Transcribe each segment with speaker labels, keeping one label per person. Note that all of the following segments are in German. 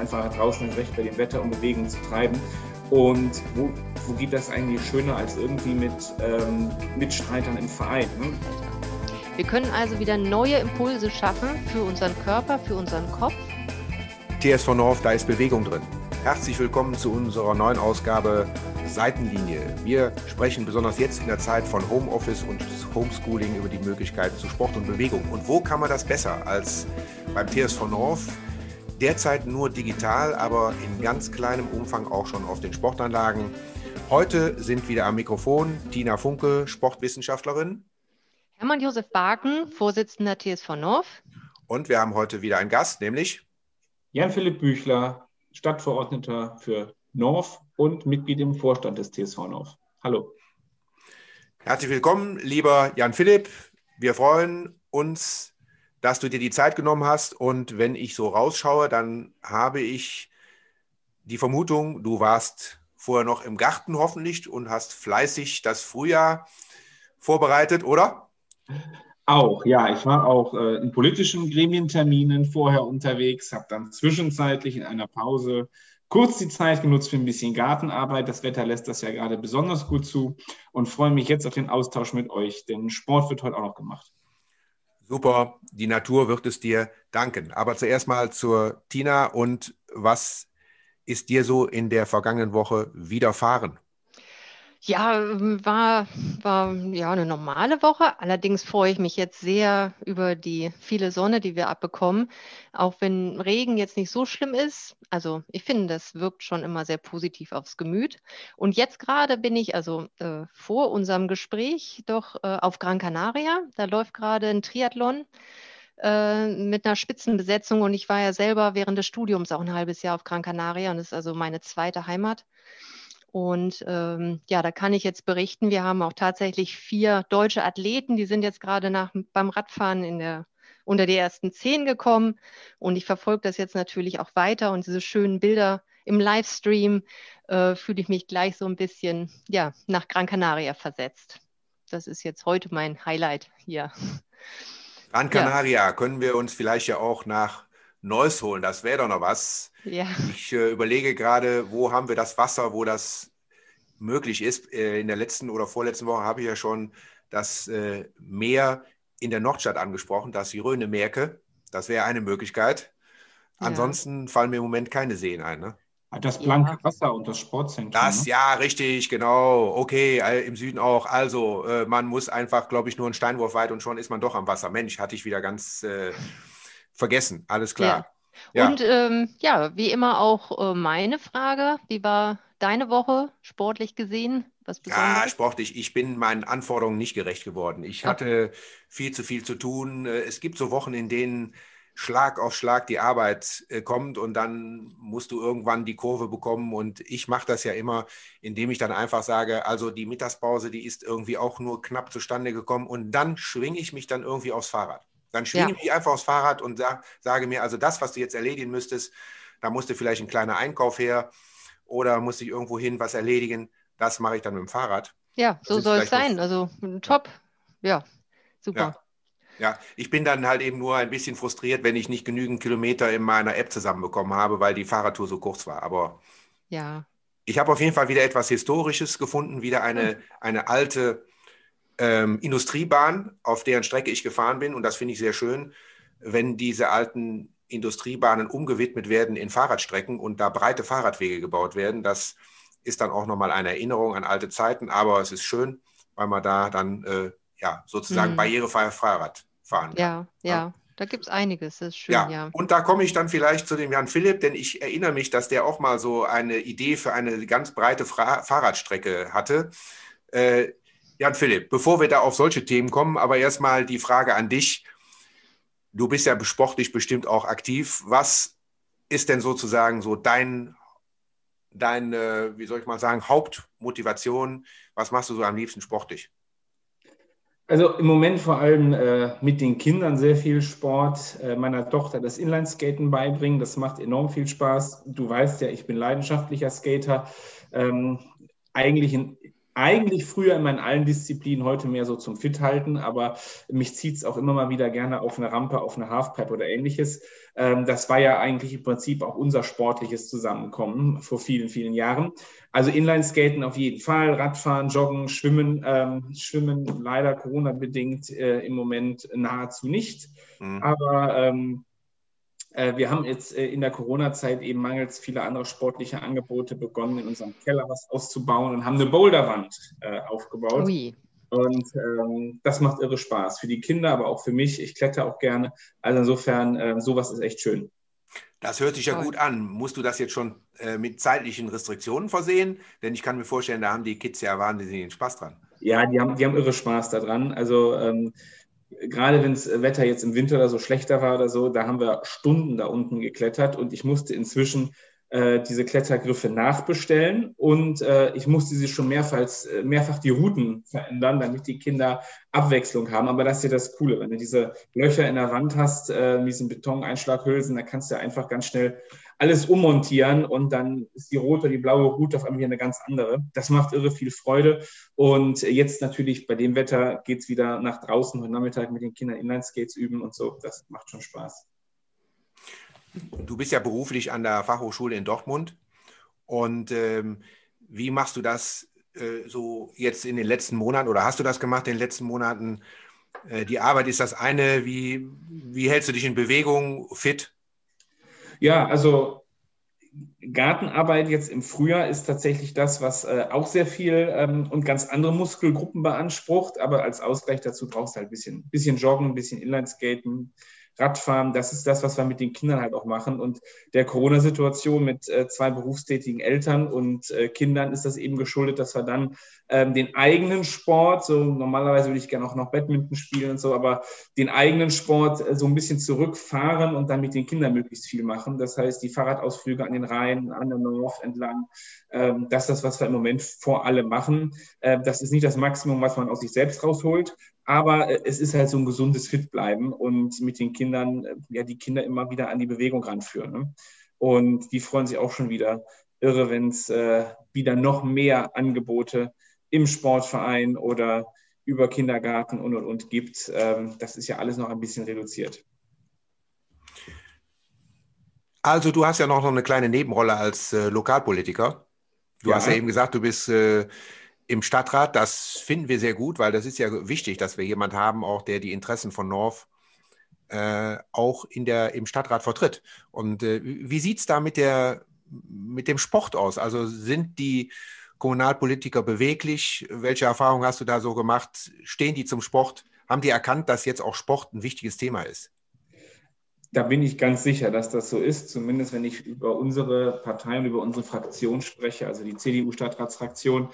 Speaker 1: einfach draußen recht bei dem Wetter und Bewegung zu treiben. Und wo, wo geht das eigentlich schöner als irgendwie mit ähm, Mitstreitern im Verein? Ne?
Speaker 2: Wir können also wieder neue Impulse schaffen für unseren Körper, für unseren Kopf.
Speaker 3: TSV North, da ist Bewegung drin. Herzlich willkommen zu unserer neuen Ausgabe Seitenlinie. Wir sprechen besonders jetzt in der Zeit von Homeoffice und Homeschooling über die Möglichkeiten zu Sport und Bewegung. Und wo kann man das besser als beim TSV North? Derzeit nur digital, aber in ganz kleinem Umfang auch schon auf den Sportanlagen. Heute sind wieder am Mikrofon Tina Funke, Sportwissenschaftlerin.
Speaker 2: Hermann Josef Baken, Vorsitzender TSV North.
Speaker 3: Und wir haben heute wieder einen Gast, nämlich
Speaker 1: Jan-Philipp Büchler, Stadtverordneter für North und Mitglied im Vorstand des TSV North. Hallo.
Speaker 3: Herzlich willkommen, lieber Jan-Philipp. Wir freuen uns, dass du dir die Zeit genommen hast. Und wenn ich so rausschaue, dann habe ich die Vermutung, du warst vorher noch im Garten hoffentlich und hast fleißig das Frühjahr vorbereitet, oder?
Speaker 1: Auch, ja. Ich war auch äh, in politischen Gremienterminen vorher unterwegs, habe dann zwischenzeitlich in einer Pause kurz die Zeit genutzt für ein bisschen Gartenarbeit. Das Wetter lässt das ja gerade besonders gut zu und freue mich jetzt auf den Austausch mit euch, denn Sport wird heute auch noch gemacht.
Speaker 3: Super, die Natur wird es dir danken. Aber zuerst mal zur Tina und was ist dir so in der vergangenen Woche widerfahren?
Speaker 2: Ja, war, war ja eine normale Woche. Allerdings freue ich mich jetzt sehr über die viele Sonne, die wir abbekommen. Auch wenn Regen jetzt nicht so schlimm ist. Also ich finde, das wirkt schon immer sehr positiv aufs Gemüt. Und jetzt gerade bin ich also äh, vor unserem Gespräch doch äh, auf Gran Canaria. Da läuft gerade ein Triathlon äh, mit einer Spitzenbesetzung. Und ich war ja selber während des Studiums auch ein halbes Jahr auf Gran Canaria und das ist also meine zweite Heimat. Und ähm, ja, da kann ich jetzt berichten, wir haben auch tatsächlich vier deutsche Athleten, die sind jetzt gerade nach, beim Radfahren in der, unter die ersten zehn gekommen. Und ich verfolge das jetzt natürlich auch weiter. Und diese schönen Bilder im Livestream äh, fühle ich mich gleich so ein bisschen ja, nach Gran Canaria versetzt. Das ist jetzt heute mein Highlight hier.
Speaker 3: Gran Canaria ja. können wir uns vielleicht ja auch nach Neues holen. Das wäre doch noch was. Ja. Ich äh, überlege gerade, wo haben wir das Wasser, wo das möglich ist. Äh, in der letzten oder vorletzten Woche habe ich ja schon das äh, Meer in der Nordstadt angesprochen, das Rhöne-Merke. Das wäre eine Möglichkeit. Ja. Ansonsten fallen mir im Moment keine Seen ein. Ne?
Speaker 1: Ah, das blanke ja. Wasser und das Sportzentrum.
Speaker 3: Das, ne? ja, richtig, genau. Okay, im Süden auch. Also, äh, man muss einfach, glaube ich, nur einen Steinwurf weit und schon ist man doch am Wasser. Mensch, hatte ich wieder ganz äh, vergessen. Alles klar.
Speaker 2: Ja. Und ähm, ja, wie immer auch äh, meine Frage. Wie war deine Woche sportlich gesehen?
Speaker 3: Was ja, sportlich. Ich bin meinen Anforderungen nicht gerecht geworden. Ich hatte viel zu viel zu tun. Äh, es gibt so Wochen, in denen Schlag auf Schlag die Arbeit äh, kommt und dann musst du irgendwann die Kurve bekommen. Und ich mache das ja immer, indem ich dann einfach sage, also die Mittagspause, die ist irgendwie auch nur knapp zustande gekommen und dann schwinge ich mich dann irgendwie aufs Fahrrad. Dann schwinge ja. ich einfach aufs Fahrrad und sag, sage mir, also das, was du jetzt erledigen müsstest, da musste vielleicht ein kleiner Einkauf her oder musste ich irgendwo hin was erledigen. Das mache ich dann mit dem Fahrrad.
Speaker 2: Ja, so soll es sein. Also top. Ja, super.
Speaker 3: Ja. Ja, ich bin dann halt eben nur ein bisschen frustriert, wenn ich nicht genügend Kilometer in meiner App zusammenbekommen habe, weil die Fahrradtour so kurz war. Aber ja. ich habe auf jeden Fall wieder etwas Historisches gefunden, wieder eine, hm. eine alte ähm, Industriebahn, auf deren Strecke ich gefahren bin. Und das finde ich sehr schön, wenn diese alten Industriebahnen umgewidmet werden in Fahrradstrecken und da breite Fahrradwege gebaut werden. Das ist dann auch nochmal eine Erinnerung an alte Zeiten, aber es ist schön, weil man da dann äh, ja, sozusagen mhm. barrierefrei Fahrrad fahren kann.
Speaker 2: Ja, ja. ja. Da gibt es einiges, das ist schön,
Speaker 3: ja. ja. Und da komme ich dann vielleicht zu dem Jan Philipp, denn ich erinnere mich, dass der auch mal so eine Idee für eine ganz breite Fra Fahrradstrecke hatte. Äh, Jan Philipp, bevor wir da auf solche Themen kommen, aber erstmal die Frage an dich. Du bist ja sportlich bestimmt auch aktiv. Was ist denn sozusagen so dein, dein äh, wie soll ich mal sagen, Hauptmotivation? Was machst du so am liebsten sportlich?
Speaker 1: Also im Moment vor allem äh, mit den Kindern sehr viel Sport, äh, meiner Tochter das Inlineskaten beibringen. Das macht enorm viel Spaß. Du weißt ja, ich bin leidenschaftlicher Skater. Ähm, eigentlich in, eigentlich früher immer in allen Disziplinen, heute mehr so zum Fit halten, aber mich zieht es auch immer mal wieder gerne auf eine Rampe, auf eine Halfpipe oder ähnliches. Ähm, das war ja eigentlich im Prinzip auch unser sportliches Zusammenkommen vor vielen, vielen Jahren. Also Inlineskaten auf jeden Fall, Radfahren, Joggen, Schwimmen, ähm, Schwimmen leider Corona-bedingt äh, im Moment nahezu nicht. Mhm. Aber ähm, äh, wir haben jetzt äh, in der Corona-Zeit eben mangels vieler anderer sportlicher Angebote begonnen, in unserem Keller was auszubauen und haben eine Boulderwand äh, aufgebaut. Ui. Und ähm, das macht irre Spaß für die Kinder, aber auch für mich. Ich kletter auch gerne. Also insofern, äh, sowas ist echt schön.
Speaker 3: Das hört sich ja gut an. Musst du das jetzt schon äh, mit zeitlichen Restriktionen versehen? Denn ich kann mir vorstellen, da haben die Kids ja wahnsinnigen Spaß dran.
Speaker 1: Ja, die haben, die haben irre Spaß daran. Also ähm, gerade wenn das Wetter jetzt im Winter oder so schlechter war oder so, da haben wir Stunden da unten geklettert und ich musste inzwischen äh, diese Klettergriffe nachbestellen und äh, ich musste sie schon mehrfach, äh, mehrfach die Routen verändern, damit die Kinder Abwechslung haben. Aber das ist ja das Coole, wenn du diese Löcher in der Wand hast, äh, diesen Betoneinschlaghülsen, da kannst du einfach ganz schnell alles ummontieren und dann ist die rote, die blaue Route auf einmal hier eine ganz andere. Das macht irre viel Freude. Und jetzt natürlich bei dem Wetter geht es wieder nach draußen heute Nachmittag mit den Kindern Inlineskates üben und so. Das macht schon Spaß.
Speaker 3: Du bist ja beruflich an der Fachhochschule in Dortmund. Und ähm, wie machst du das äh, so jetzt in den letzten Monaten oder hast du das gemacht in den letzten Monaten? Äh, die Arbeit ist das eine. Wie, wie hältst du dich in Bewegung fit?
Speaker 1: Ja, also Gartenarbeit jetzt im Frühjahr ist tatsächlich das, was äh, auch sehr viel ähm, und ganz andere Muskelgruppen beansprucht. Aber als Ausgleich dazu brauchst du halt ein bisschen, bisschen Joggen, ein bisschen Inlineskaten, Radfahren, das ist das, was wir mit den Kindern halt auch machen. Und der Corona-Situation mit äh, zwei berufstätigen Eltern und äh, Kindern ist das eben geschuldet, dass wir dann ähm, den eigenen Sport, so normalerweise würde ich gerne auch noch Badminton spielen und so, aber den eigenen Sport äh, so ein bisschen zurückfahren und dann mit den Kindern möglichst viel machen. Das heißt, die Fahrradausflüge an den Rhein, an der North entlang, ähm, das ist das, was wir im Moment vor allem machen. Äh, das ist nicht das Maximum, was man aus sich selbst rausholt, aber äh, es ist halt so ein gesundes Fitbleiben und mit den Kindern, äh, ja, die Kinder immer wieder an die Bewegung ranführen. Ne? Und die freuen sich auch schon wieder irre, wenn es äh, wieder noch mehr Angebote im Sportverein oder über Kindergarten und und und gibt. Ähm, das ist ja alles noch ein bisschen reduziert.
Speaker 3: Also du hast ja noch eine kleine Nebenrolle als äh, Lokalpolitiker. Du ja. hast ja eben gesagt, du bist äh, im Stadtrat, das finden wir sehr gut, weil das ist ja wichtig, dass wir jemanden haben, auch der die Interessen von North äh, auch in der, im Stadtrat vertritt. Und äh, wie sieht es da mit, der, mit dem Sport aus? Also sind die Kommunalpolitiker beweglich? Welche Erfahrungen hast du da so gemacht? Stehen die zum Sport? Haben die erkannt, dass jetzt auch Sport ein wichtiges Thema ist?
Speaker 1: Da bin ich ganz sicher, dass das so ist, zumindest wenn ich über unsere Partei und über unsere Fraktion spreche, also die CDU-Stadtratsfraktion.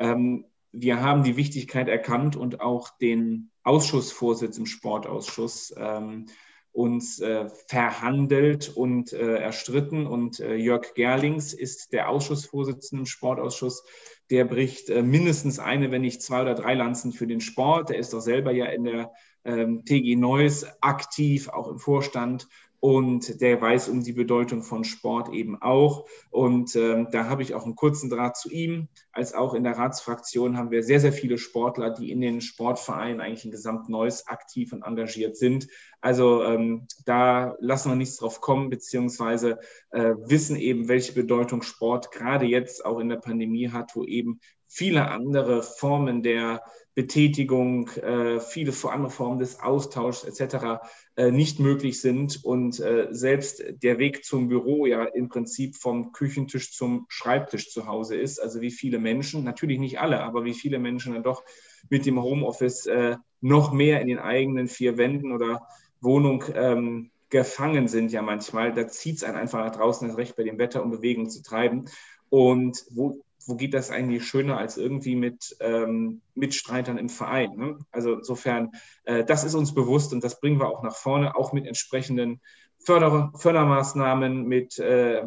Speaker 1: Ähm, wir haben die Wichtigkeit erkannt und auch den Ausschussvorsitz im Sportausschuss ähm, uns äh, verhandelt und äh, erstritten. Und äh, Jörg Gerlings ist der Ausschussvorsitzende im Sportausschuss. Der bricht äh, mindestens eine, wenn nicht zwei oder drei Lanzen für den Sport. Der ist doch selber ja in der ähm, TG Neuss aktiv, auch im Vorstand und der weiß um die Bedeutung von Sport eben auch. Und ähm, da habe ich auch einen kurzen Draht zu ihm. Als auch in der Ratsfraktion haben wir sehr, sehr viele Sportler, die in den Sportvereinen eigentlich in Gesamt Neuss aktiv und engagiert sind. Also ähm, da lassen wir nichts drauf kommen, beziehungsweise äh, wissen eben, welche Bedeutung Sport gerade jetzt auch in der Pandemie hat, wo eben viele andere Formen der Betätigung, äh, viele andere Formen des Austauschs etc. Äh, nicht möglich sind und äh, selbst der Weg zum Büro ja im Prinzip vom Küchentisch zum Schreibtisch zu Hause ist. Also wie viele Menschen, natürlich nicht alle, aber wie viele Menschen dann doch mit dem Homeoffice äh, noch mehr in den eigenen vier Wänden oder Wohnung ähm, gefangen sind ja manchmal. Da zieht es einen einfach nach draußen, das Recht bei dem Wetter, um Bewegung zu treiben. Und wo wo geht das eigentlich schöner als irgendwie mit ähm, Mitstreitern im Verein? Ne? Also insofern, äh, das ist uns bewusst und das bringen wir auch nach vorne, auch mit entsprechenden Förder Fördermaßnahmen, mit äh,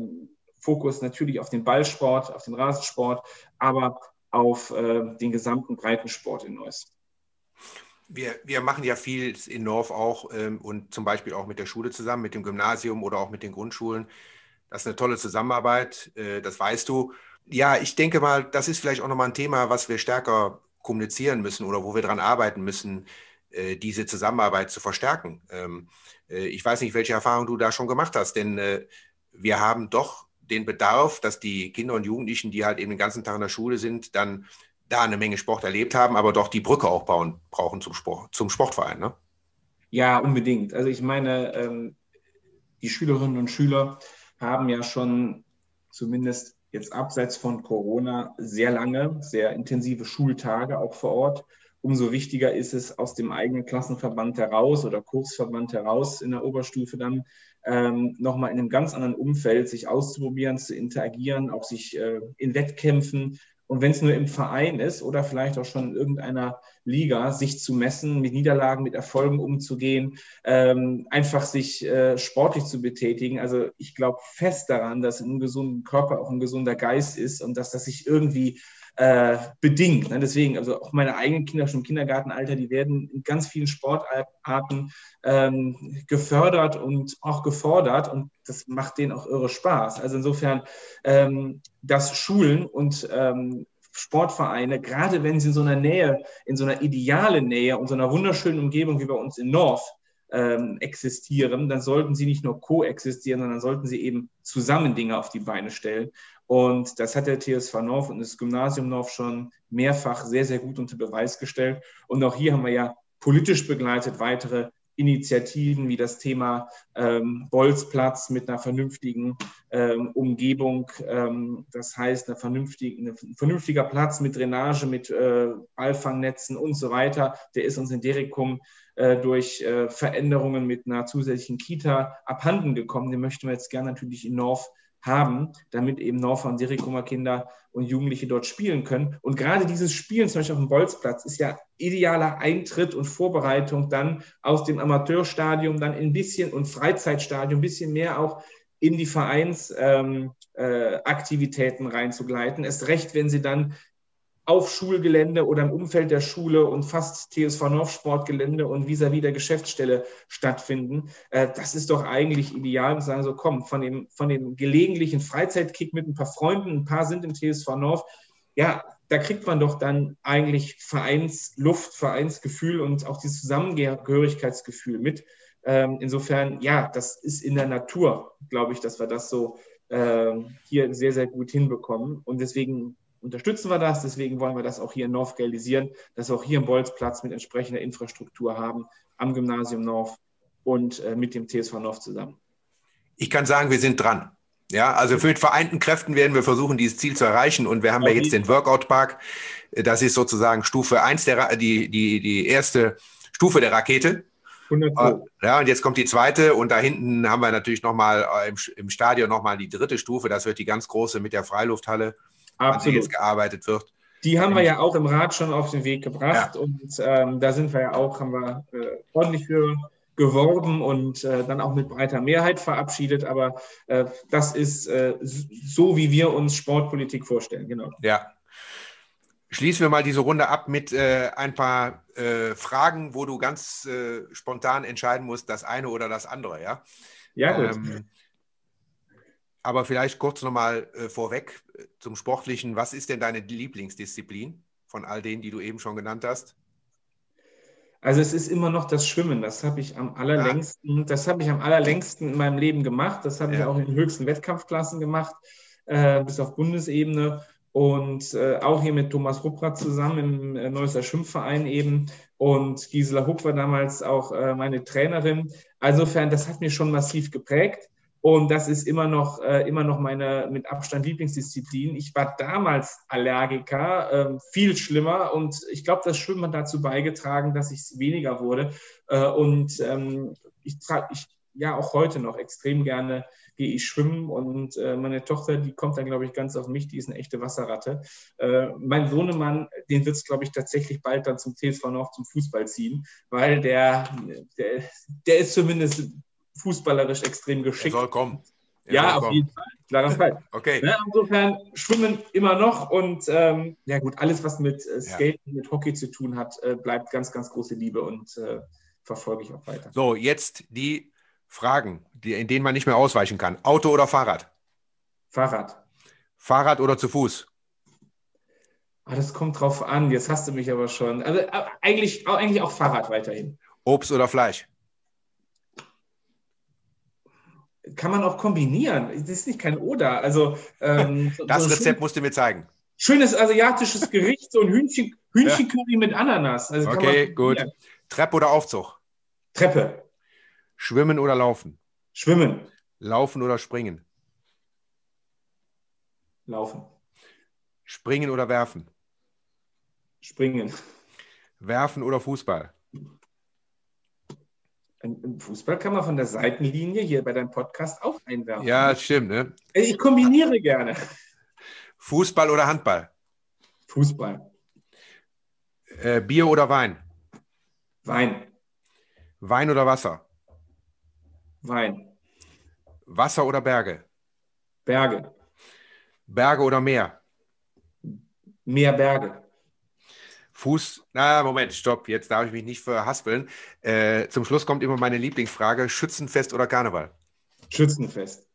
Speaker 1: Fokus natürlich auf den Ballsport, auf den Rasensport, aber auf äh, den gesamten Breitensport in Neuss.
Speaker 3: Wir, wir machen ja viel in North auch ähm, und zum Beispiel auch mit der Schule zusammen, mit dem Gymnasium oder auch mit den Grundschulen. Das ist eine tolle Zusammenarbeit, äh, das weißt du. Ja, ich denke mal, das ist vielleicht auch nochmal ein Thema, was wir stärker kommunizieren müssen oder wo wir daran arbeiten müssen, äh, diese Zusammenarbeit zu verstärken. Ähm, äh, ich weiß nicht, welche Erfahrung du da schon gemacht hast, denn äh, wir haben doch den Bedarf, dass die Kinder und Jugendlichen, die halt eben den ganzen Tag in der Schule sind, dann da eine Menge Sport erlebt haben, aber doch die Brücke auch bauen brauchen zum, Sport, zum Sportverein. Ne?
Speaker 1: Ja, unbedingt. Also ich meine, ähm, die Schülerinnen und Schüler haben ja schon zumindest jetzt abseits von Corona sehr lange, sehr intensive Schultage auch vor Ort. Umso wichtiger ist es, aus dem eigenen Klassenverband heraus oder Kursverband heraus in der Oberstufe dann ähm, nochmal in einem ganz anderen Umfeld sich auszuprobieren, zu interagieren, auch sich äh, in Wettkämpfen und wenn es nur im Verein ist oder vielleicht auch schon in irgendeiner Liga, sich zu messen, mit Niederlagen, mit Erfolgen umzugehen, ähm, einfach sich äh, sportlich zu betätigen. Also ich glaube fest daran, dass in einem gesunden Körper auch ein gesunder Geist ist und dass das sich irgendwie äh, bedingt. Ne? Deswegen, also auch meine eigenen Kinder schon im Kindergartenalter, die werden in ganz vielen Sportarten ähm, gefördert und auch gefordert und das macht denen auch irre Spaß. Also insofern, ähm, dass Schulen und ähm, Sportvereine, gerade wenn sie in so einer Nähe, in so einer idealen Nähe und so einer wunderschönen Umgebung wie bei uns in North ähm, existieren, dann sollten sie nicht nur koexistieren, sondern sollten sie eben zusammen Dinge auf die Beine stellen. Und das hat der TSV North und das Gymnasium North schon mehrfach sehr, sehr gut unter Beweis gestellt. Und auch hier haben wir ja politisch begleitet weitere Initiativen wie das Thema ähm, Bolzplatz mit einer vernünftigen ähm, Umgebung, ähm, das heißt eine vernünftige, ein vernünftiger Platz mit Drainage, mit äh, Ballfangnetzen und so weiter. Der ist uns in Derikum äh, durch äh, Veränderungen mit einer zusätzlichen Kita abhanden gekommen. Den möchten wir jetzt gerne natürlich in North haben, damit eben Norfa und Serikumer Kinder und Jugendliche dort spielen können. Und gerade dieses Spielen, zum Beispiel auf dem Bolzplatz, ist ja idealer Eintritt und Vorbereitung dann aus dem Amateurstadium dann ein bisschen und Freizeitstadium ein bisschen mehr auch in die Vereinsaktivitäten ähm, äh, reinzugleiten. Erst recht, wenn sie dann auf Schulgelände oder im Umfeld der Schule und fast TSV North Sportgelände und vis-à-vis der Geschäftsstelle stattfinden. Äh, das ist doch eigentlich ideal. Und sagen so, komm, von dem, von dem gelegentlichen Freizeitkick mit ein paar Freunden, ein paar sind im TSV North, ja, da kriegt man doch dann eigentlich Vereinsluft, Vereinsgefühl und auch dieses Zusammengehörigkeitsgefühl mit. Ähm, insofern, ja, das ist in der Natur, glaube ich, dass wir das so äh, hier sehr, sehr gut hinbekommen. Und deswegen unterstützen wir das. Deswegen wollen wir das auch hier in North realisieren, dass wir auch hier einen Bolzplatz mit entsprechender Infrastruktur haben am Gymnasium North und äh, mit dem TSV North zusammen.
Speaker 3: Ich kann sagen, wir sind dran. Ja, also mit vereinten Kräften werden wir versuchen, dieses Ziel zu erreichen. Und wir haben ja jetzt den Workout Park. Das ist sozusagen Stufe 1 der, die, die, die erste Stufe der Rakete. 100 ja, und jetzt kommt die zweite und da hinten haben wir natürlich nochmal äh, im, im Stadion nochmal die dritte Stufe. Das wird die ganz große mit der Freilufthalle. Absolut. an die jetzt gearbeitet wird.
Speaker 1: Die haben wir ja auch im Rat schon auf den Weg gebracht ja. und ähm, da sind wir ja auch, haben wir äh, ordentlich für geworben und äh, dann auch mit breiter Mehrheit verabschiedet. Aber äh, das ist äh, so, wie wir uns Sportpolitik vorstellen, genau.
Speaker 3: Ja. Schließen wir mal diese Runde ab mit äh, ein paar äh, Fragen, wo du ganz spontan entscheiden musst, das eine oder das andere, ja?
Speaker 1: Ja, gut. Ähm,
Speaker 3: aber vielleicht kurz nochmal äh, vorweg äh, zum Sportlichen. Was ist denn deine Lieblingsdisziplin von all denen, die du eben schon genannt hast?
Speaker 1: Also es ist immer noch das Schwimmen. Das habe ich am allerlängsten, ja. das habe ich am allerlängsten in meinem Leben gemacht. Das habe ja. ich auch in den höchsten Wettkampfklassen gemacht, äh, bis auf Bundesebene. Und äh, auch hier mit Thomas Rupprat zusammen im äh, Neusser Schwimmverein eben. Und Gisela Huck war damals auch äh, meine Trainerin. Insofern, das hat mich schon massiv geprägt. Und das ist immer noch, äh, immer noch meine mit Abstand Lieblingsdisziplin. Ich war damals Allergiker, äh, viel schlimmer. Und ich glaube, das Schwimmen hat dazu beigetragen, dass ich weniger wurde. Äh, und ähm, ich trage, ich, ja, auch heute noch extrem gerne gehe ich schwimmen. Und äh, meine Tochter, die kommt dann, glaube ich, ganz auf mich. Die ist eine echte Wasserratte. Äh, mein Sohnemann, den wird es, glaube ich, tatsächlich bald dann zum TSV noch zum Fußball ziehen, weil der, der, der ist zumindest fußballerisch extrem geschickt.
Speaker 3: Er soll kommen.
Speaker 1: Er ja, soll auf kommen. jeden Fall. Klarer Fall.
Speaker 3: okay. Ja,
Speaker 1: insofern schwimmen immer noch und ähm, ja gut, alles, was mit äh, Skaten, ja. mit Hockey zu tun hat, äh, bleibt ganz, ganz große Liebe und äh, verfolge ich auch weiter.
Speaker 3: So, jetzt die Fragen, die, in denen man nicht mehr ausweichen kann. Auto oder Fahrrad?
Speaker 1: Fahrrad.
Speaker 3: Fahrrad oder zu Fuß?
Speaker 1: Ah, das kommt drauf an. Jetzt hast du mich aber schon. Also äh, eigentlich, eigentlich auch Fahrrad weiterhin.
Speaker 3: Obst oder Fleisch?
Speaker 1: Kann man auch kombinieren. Das ist nicht kein Oder. Also,
Speaker 3: ähm, das so Rezept musst du mir zeigen.
Speaker 1: Schönes asiatisches Gericht, so ein Hühnchen, Hühnchencurry ja. mit Ananas.
Speaker 3: Also okay, gut. Treppe oder Aufzug?
Speaker 1: Treppe.
Speaker 3: Schwimmen oder laufen?
Speaker 1: Schwimmen.
Speaker 3: Laufen oder springen?
Speaker 1: Laufen.
Speaker 3: Springen oder werfen?
Speaker 1: Springen.
Speaker 3: Werfen oder Fußball?
Speaker 1: Im Fußball kann man von der Seitenlinie hier bei deinem Podcast auch einwerfen.
Speaker 3: Ja, stimmt. Ne?
Speaker 1: Ich kombiniere gerne.
Speaker 3: Fußball oder Handball?
Speaker 1: Fußball.
Speaker 3: Äh, Bier oder Wein?
Speaker 1: Wein.
Speaker 3: Wein oder Wasser?
Speaker 1: Wein.
Speaker 3: Wasser oder Berge?
Speaker 1: Berge.
Speaker 3: Berge oder Meer?
Speaker 1: Mehr Berge.
Speaker 3: Fuß, na Moment, stopp, jetzt darf ich mich nicht verhaspeln. Äh, zum Schluss kommt immer meine Lieblingsfrage: Schützenfest oder Karneval?
Speaker 1: Schützenfest.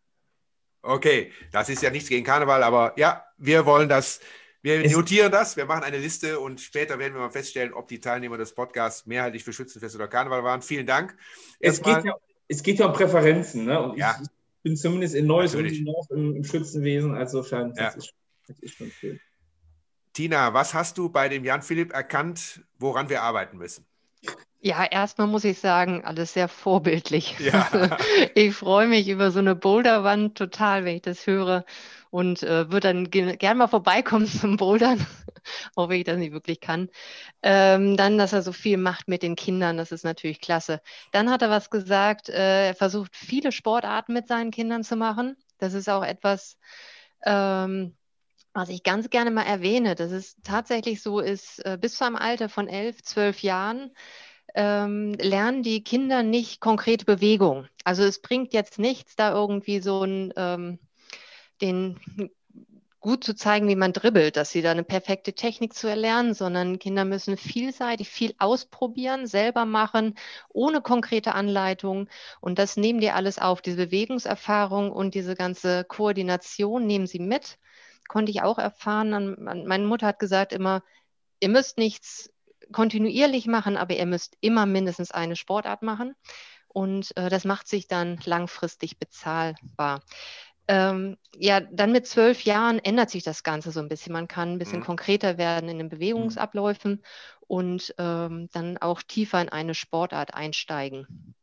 Speaker 3: Okay, das ist ja nichts gegen Karneval, aber ja, wir wollen das, wir es notieren das, wir machen eine Liste und später werden wir mal feststellen, ob die Teilnehmer des Podcasts mehrheitlich für Schützenfest oder Karneval waren. Vielen Dank.
Speaker 1: Es, geht ja, es geht ja um Präferenzen, ne? Und ja. ich, bin zumindest in Neues und im, im Schützenwesen, also scheint das, ja. ist, das ist schon schön.
Speaker 3: Tina, was hast du bei dem Jan Philipp erkannt, woran wir arbeiten müssen?
Speaker 2: Ja, erstmal muss ich sagen, alles sehr vorbildlich. Ja. ich freue mich über so eine Boulderwand total, wenn ich das höre und äh, würde dann gerne mal vorbeikommen zum Bouldern, wenn ich das nicht wirklich kann. Ähm, dann, dass er so viel macht mit den Kindern, das ist natürlich klasse. Dann hat er was gesagt, äh, er versucht viele Sportarten mit seinen Kindern zu machen. Das ist auch etwas, ähm, was ich ganz gerne mal erwähne, dass es tatsächlich so ist, äh, bis zu einem Alter von elf, zwölf Jahren ähm, lernen die Kinder nicht konkrete Bewegung. Also es bringt jetzt nichts, da irgendwie so ein, ähm, den gut zu zeigen, wie man dribbelt, dass sie da eine perfekte Technik zu erlernen, sondern Kinder müssen vielseitig viel ausprobieren, selber machen, ohne konkrete Anleitung. Und das nehmen die alles auf. Diese Bewegungserfahrung und diese ganze Koordination nehmen sie mit konnte ich auch erfahren. Meine Mutter hat gesagt immer, ihr müsst nichts kontinuierlich machen, aber ihr müsst immer mindestens eine Sportart machen. Und äh, das macht sich dann langfristig bezahlbar. Ähm, ja, dann mit zwölf Jahren ändert sich das Ganze so ein bisschen. Man kann ein bisschen mhm. konkreter werden in den Bewegungsabläufen mhm. und ähm, dann auch tiefer in eine Sportart einsteigen.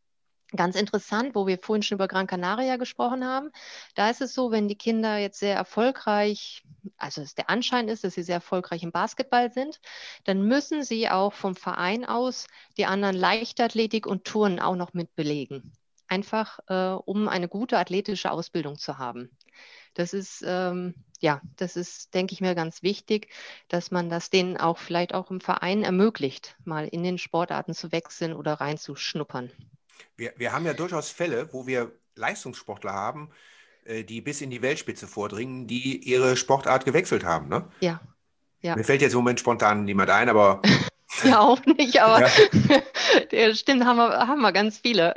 Speaker 2: Ganz interessant, wo wir vorhin schon über Gran Canaria gesprochen haben. Da ist es so, wenn die Kinder jetzt sehr erfolgreich, also es der Anschein ist, dass sie sehr erfolgreich im Basketball sind, dann müssen sie auch vom Verein aus die anderen Leichtathletik und Touren auch noch mit belegen. Einfach, äh, um eine gute athletische Ausbildung zu haben. Das ist, ähm, ja, das ist, denke ich mir, ganz wichtig, dass man das denen auch vielleicht auch im Verein ermöglicht, mal in den Sportarten zu wechseln oder reinzuschnuppern.
Speaker 3: Wir, wir haben ja durchaus Fälle, wo wir Leistungssportler haben, äh, die bis in die Weltspitze vordringen, die ihre Sportart gewechselt haben. Ne?
Speaker 2: Ja. ja.
Speaker 3: Mir fällt jetzt im Moment spontan niemand ein, aber.
Speaker 2: ja, auch nicht, aber ja. stimmt, haben wir, haben wir ganz viele.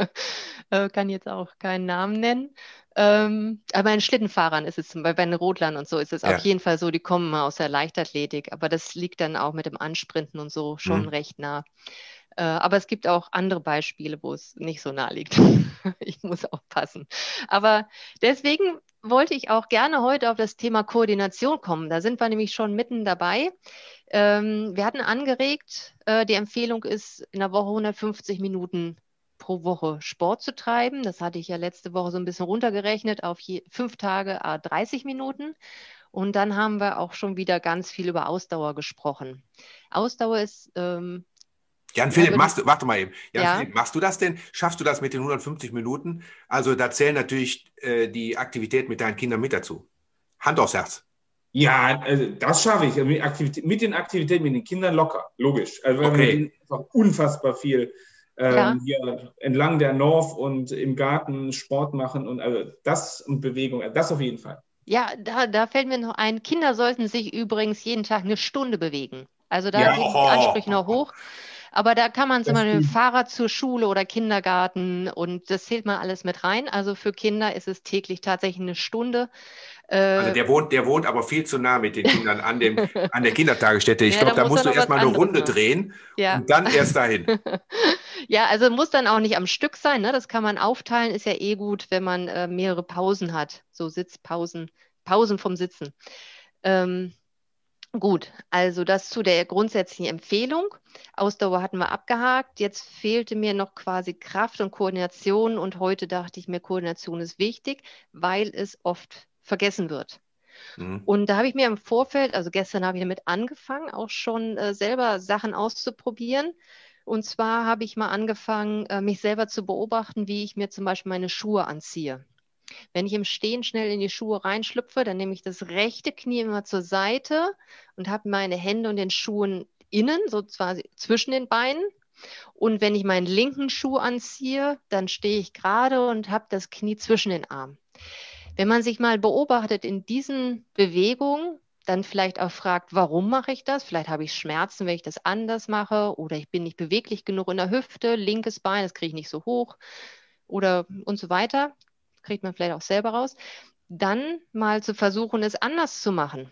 Speaker 2: äh, kann jetzt auch keinen Namen nennen. Ähm, aber bei den Schlittenfahrern ist es zum Beispiel bei den Rodlern und so ist es ja. auf jeden Fall so, die kommen aus der Leichtathletik, aber das liegt dann auch mit dem Ansprinten und so schon mhm. recht nah. Äh, aber es gibt auch andere Beispiele, wo es nicht so nah liegt. ich muss aufpassen. Aber deswegen wollte ich auch gerne heute auf das Thema Koordination kommen. Da sind wir nämlich schon mitten dabei. Ähm, wir hatten angeregt, äh, die Empfehlung ist, in der Woche 150 Minuten pro Woche Sport zu treiben. Das hatte ich ja letzte Woche so ein bisschen runtergerechnet auf je, fünf Tage 30 Minuten. Und dann haben wir auch schon wieder ganz viel über Ausdauer gesprochen. Ausdauer ist ähm,
Speaker 3: Jan Philipp, ja, machst du, warte mal eben. Jan ja. Philipp, machst du das denn? Schaffst du das mit den 150 Minuten? Also da zählen natürlich äh, die Aktivität mit deinen Kindern mit dazu. Hand aufs Herz.
Speaker 1: Ja, also das schaffe ich. Mit, Aktivität, mit, den Aktivitäten mit den Kindern locker, logisch. Also wir okay. einfach unfassbar viel ähm, ja. hier entlang der North und im Garten Sport machen und also das und Bewegung, das auf jeden Fall.
Speaker 2: Ja, da, da fällt mir noch ein, Kinder sollten sich übrigens jeden Tag eine Stunde bewegen. Also da ja. sind die Ansprüche noch hoch. Aber da kann man zum Beispiel mit dem Fahrrad zur Schule oder Kindergarten und das zählt man alles mit rein. Also für Kinder ist es täglich tatsächlich eine Stunde.
Speaker 3: Also der wohnt, der wohnt aber viel zu nah mit den Kindern an, dem, an der Kindertagesstätte. Ich ja, glaube, da, da musst du erstmal eine Runde machen. drehen ja. und dann erst dahin.
Speaker 2: ja, also muss dann auch nicht am Stück sein. Ne? Das kann man aufteilen. Ist ja eh gut, wenn man äh, mehrere Pausen hat. So Sitzpausen, Pausen vom Sitzen. Ähm, Gut, also das zu der grundsätzlichen Empfehlung. Ausdauer hatten wir abgehakt. Jetzt fehlte mir noch quasi Kraft und Koordination. Und heute dachte ich mir, Koordination ist wichtig, weil es oft vergessen wird. Mhm. Und da habe ich mir im Vorfeld, also gestern habe ich damit angefangen, auch schon äh, selber Sachen auszuprobieren. Und zwar habe ich mal angefangen, äh, mich selber zu beobachten, wie ich mir zum Beispiel meine Schuhe anziehe. Wenn ich im Stehen schnell in die Schuhe reinschlüpfe, dann nehme ich das rechte Knie immer zur Seite und habe meine Hände und den Schuhen innen, so quasi zwischen den Beinen. Und wenn ich meinen linken Schuh anziehe, dann stehe ich gerade und habe das Knie zwischen den Armen. Wenn man sich mal beobachtet in diesen Bewegungen, dann vielleicht auch fragt, warum mache ich das? Vielleicht habe ich Schmerzen, wenn ich das anders mache oder ich bin nicht beweglich genug in der Hüfte, linkes Bein, das kriege ich nicht so hoch oder und so weiter. Kriegt man vielleicht auch selber raus. Dann mal zu versuchen, es anders zu machen.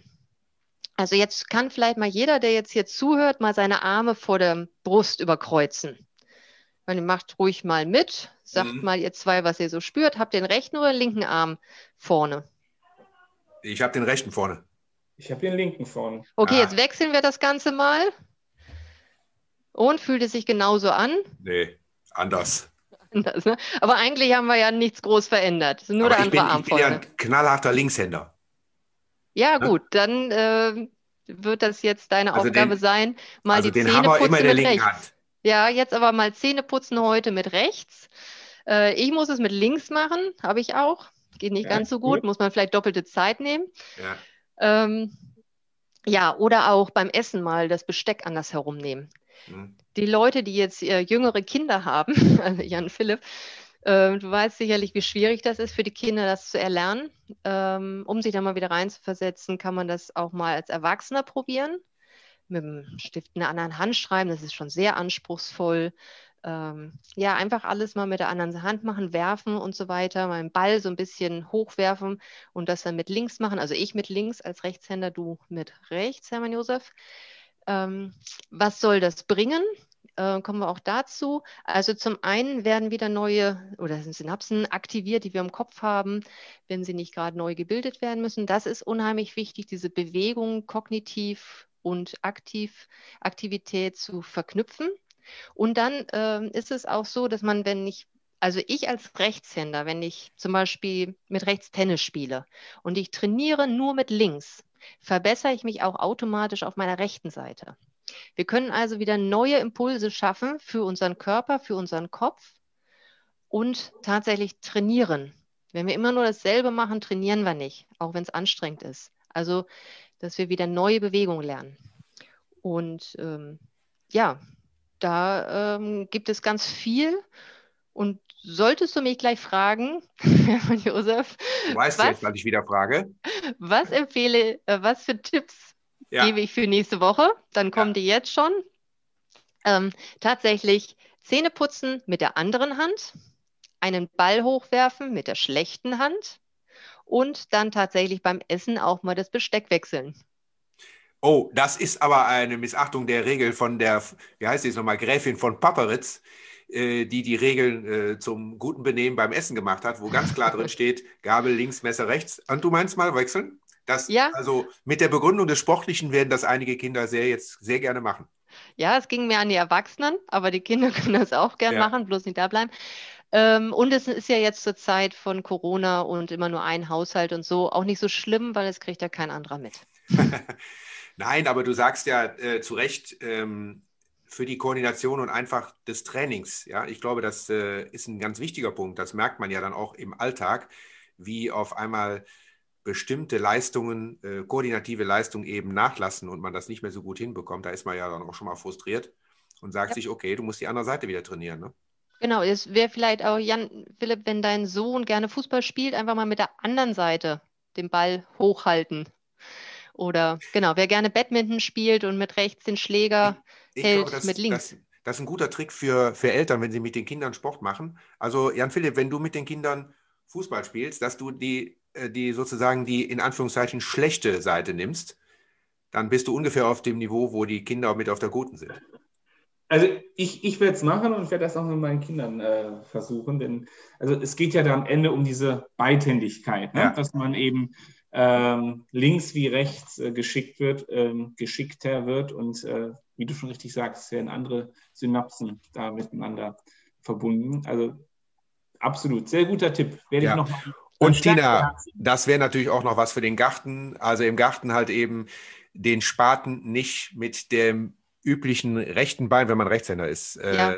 Speaker 2: Also jetzt kann vielleicht mal jeder, der jetzt hier zuhört, mal seine Arme vor der Brust überkreuzen. Man macht ruhig mal mit, sagt mhm. mal ihr zwei, was ihr so spürt. Habt den rechten oder linken Arm vorne?
Speaker 3: Ich habe den rechten vorne.
Speaker 1: Ich habe den linken vorne.
Speaker 2: Okay, ah. jetzt wechseln wir das Ganze mal. Und fühlt es sich genauso an?
Speaker 3: Nee, anders.
Speaker 2: Anders ne? Aber eigentlich haben wir ja nichts groß verändert. Nur Aber der andere Arm
Speaker 3: ich bin ja ein knallharter Linkshänder.
Speaker 2: Ja, gut, dann äh, wird das jetzt deine also Aufgabe den, sein, mal also die den Zähne
Speaker 3: putzen immer in der linken rechts. Hand.
Speaker 2: Ja, jetzt aber mal Zähne putzen heute mit rechts. Äh, ich muss es mit links machen, habe ich auch. Geht nicht ja, ganz so gut, gut, muss man vielleicht doppelte Zeit nehmen. Ja. Ähm, ja, oder auch beim Essen mal das Besteck anders herumnehmen. Mhm. Die Leute, die jetzt äh, jüngere Kinder haben, also Jan Philipp, äh, du weißt sicherlich, wie schwierig das ist für die Kinder, das zu erlernen. Ähm, um sich da mal wieder reinzuversetzen, kann man das auch mal als Erwachsener probieren. Mit dem Stift in einer anderen Hand schreiben, das ist schon sehr anspruchsvoll ähm, ja, einfach alles mal mit der anderen Hand machen, werfen und so weiter, meinen Ball so ein bisschen hochwerfen und das dann mit links machen. Also ich mit links als Rechtshänder, du mit rechts, Hermann Josef. Ähm, was soll das bringen? Äh, kommen wir auch dazu. Also zum einen werden wieder neue oder Synapsen aktiviert, die wir im Kopf haben, wenn sie nicht gerade neu gebildet werden müssen. Das ist unheimlich wichtig, diese Bewegung kognitiv und aktiv Aktivität zu verknüpfen. Und dann ähm, ist es auch so, dass man, wenn ich, also ich als Rechtshänder, wenn ich zum Beispiel mit rechts Tennis spiele und ich trainiere nur mit links, verbessere ich mich auch automatisch auf meiner rechten Seite. Wir können also wieder neue Impulse schaffen für unseren Körper, für unseren Kopf und tatsächlich trainieren. Wenn wir immer nur dasselbe machen, trainieren wir nicht, auch wenn es anstrengend ist. Also, dass wir wieder neue Bewegungen lernen. Und ähm, ja, da ähm, gibt es ganz viel. Und solltest du mich gleich fragen, Hermann Josef.
Speaker 3: Weißt was, jetzt, was ich wieder frage.
Speaker 2: Was empfehle, äh, was für Tipps ja. gebe ich für nächste Woche? Dann kommen ja. die jetzt schon. Ähm, tatsächlich Zähne putzen mit der anderen Hand, einen Ball hochwerfen mit der schlechten Hand und dann tatsächlich beim Essen auch mal das Besteck wechseln.
Speaker 3: Oh, das ist aber eine Missachtung der Regel von der, wie heißt sie jetzt nochmal, Gräfin von Papperitz, äh, die die Regeln äh, zum guten Benehmen beim Essen gemacht hat, wo ganz klar drin steht, Gabel links, Messer rechts. Und du meinst mal wechseln? Das, ja. Also mit der Begründung des Sportlichen werden das einige Kinder sehr jetzt sehr gerne machen.
Speaker 2: Ja, es ging mehr an die Erwachsenen, aber die Kinder können das auch gerne ja. machen, bloß nicht da bleiben. Ähm, und es ist ja jetzt zur Zeit von Corona und immer nur ein Haushalt und so auch nicht so schlimm, weil es kriegt ja kein anderer mit.
Speaker 3: Nein, aber du sagst ja äh, zu Recht, ähm, für die Koordination und einfach des Trainings. Ja, ich glaube, das äh, ist ein ganz wichtiger Punkt. Das merkt man ja dann auch im Alltag, wie auf einmal bestimmte Leistungen, äh, koordinative Leistungen eben nachlassen und man das nicht mehr so gut hinbekommt. Da ist man ja dann auch schon mal frustriert und sagt ja. sich, okay, du musst die andere Seite wieder trainieren. Ne?
Speaker 2: Genau, es wäre vielleicht auch, Jan, Philipp, wenn dein Sohn gerne Fußball spielt, einfach mal mit der anderen Seite den Ball hochhalten. Oder genau, wer gerne Badminton spielt und mit rechts den Schläger ich, hält, glaube, das, mit links.
Speaker 3: Das, das ist ein guter Trick für, für Eltern, wenn sie mit den Kindern Sport machen. Also Jan Philipp, wenn du mit den Kindern Fußball spielst, dass du die, äh, die sozusagen die in Anführungszeichen schlechte Seite nimmst, dann bist du ungefähr auf dem Niveau, wo die Kinder mit auf der guten sind.
Speaker 1: Also ich, ich werde es machen und ich werde das auch mit meinen Kindern äh, versuchen, denn also es geht ja da am Ende um diese Beidhändigkeit, ne? ja. dass man eben ähm, links wie rechts äh, geschickt wird, ähm, geschickter wird und äh, wie du schon richtig sagst, werden andere Synapsen da miteinander verbunden. Also absolut, sehr guter Tipp.
Speaker 3: Werde ja. ich noch mal und Tina, das wäre natürlich auch noch was für den Garten. Also im Garten halt eben den Spaten nicht mit dem üblichen rechten Bein, wenn man Rechtshänder ist, äh, ja.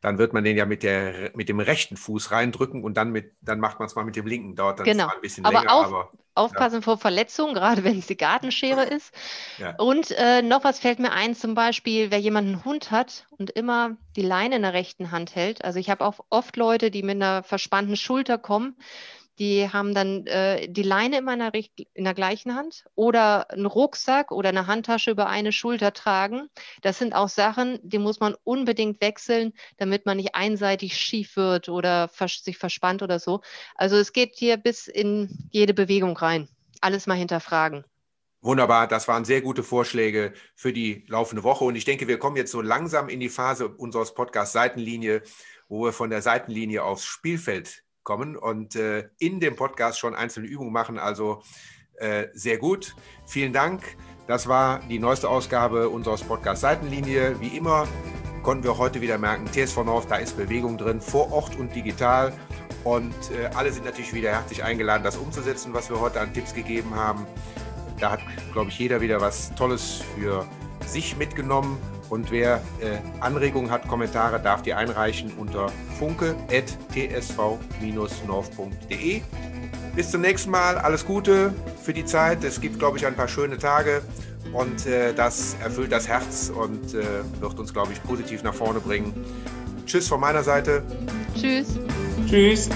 Speaker 3: dann wird man den ja mit, der, mit dem rechten Fuß reindrücken und dann, mit, dann macht man es mal mit dem linken. Dauert dann
Speaker 2: genau.
Speaker 3: ein bisschen
Speaker 2: aber länger. Auf, aber aufpassen ja. vor Verletzungen, gerade wenn es die Gartenschere ist. Ja. Und äh, noch was fällt mir ein, zum Beispiel, wer jemand einen Hund hat und immer die Leine in der rechten Hand hält. Also ich habe auch oft Leute, die mit einer verspannten Schulter kommen die haben dann äh, die Leine in, meiner, in der gleichen Hand oder einen Rucksack oder eine Handtasche über eine Schulter tragen. Das sind auch Sachen, die muss man unbedingt wechseln, damit man nicht einseitig schief wird oder vers sich verspannt oder so. Also es geht hier bis in jede Bewegung rein. Alles mal hinterfragen.
Speaker 3: Wunderbar, das waren sehr gute Vorschläge für die laufende Woche. Und ich denke, wir kommen jetzt so langsam in die Phase unseres Podcasts Seitenlinie, wo wir von der Seitenlinie aufs Spielfeld kommen und äh, in dem Podcast schon einzelne Übungen machen. Also äh, sehr gut. Vielen Dank. Das war die neueste Ausgabe unseres Podcasts Seitenlinie. Wie immer konnten wir heute wieder merken, TSV North, da ist Bewegung drin, vor Ort und digital. Und äh, alle sind natürlich wieder herzlich eingeladen, das umzusetzen, was wir heute an Tipps gegeben haben. Da hat, glaube ich, jeder wieder was Tolles für sich mitgenommen. Und wer äh, Anregungen hat, Kommentare, darf die einreichen unter funke.tsv-north.de. Bis zum nächsten Mal. Alles Gute für die Zeit. Es gibt, glaube ich, ein paar schöne Tage. Und äh, das erfüllt das Herz und äh, wird uns, glaube ich, positiv nach vorne bringen. Tschüss von meiner Seite.
Speaker 2: Tschüss.
Speaker 1: Tschüss.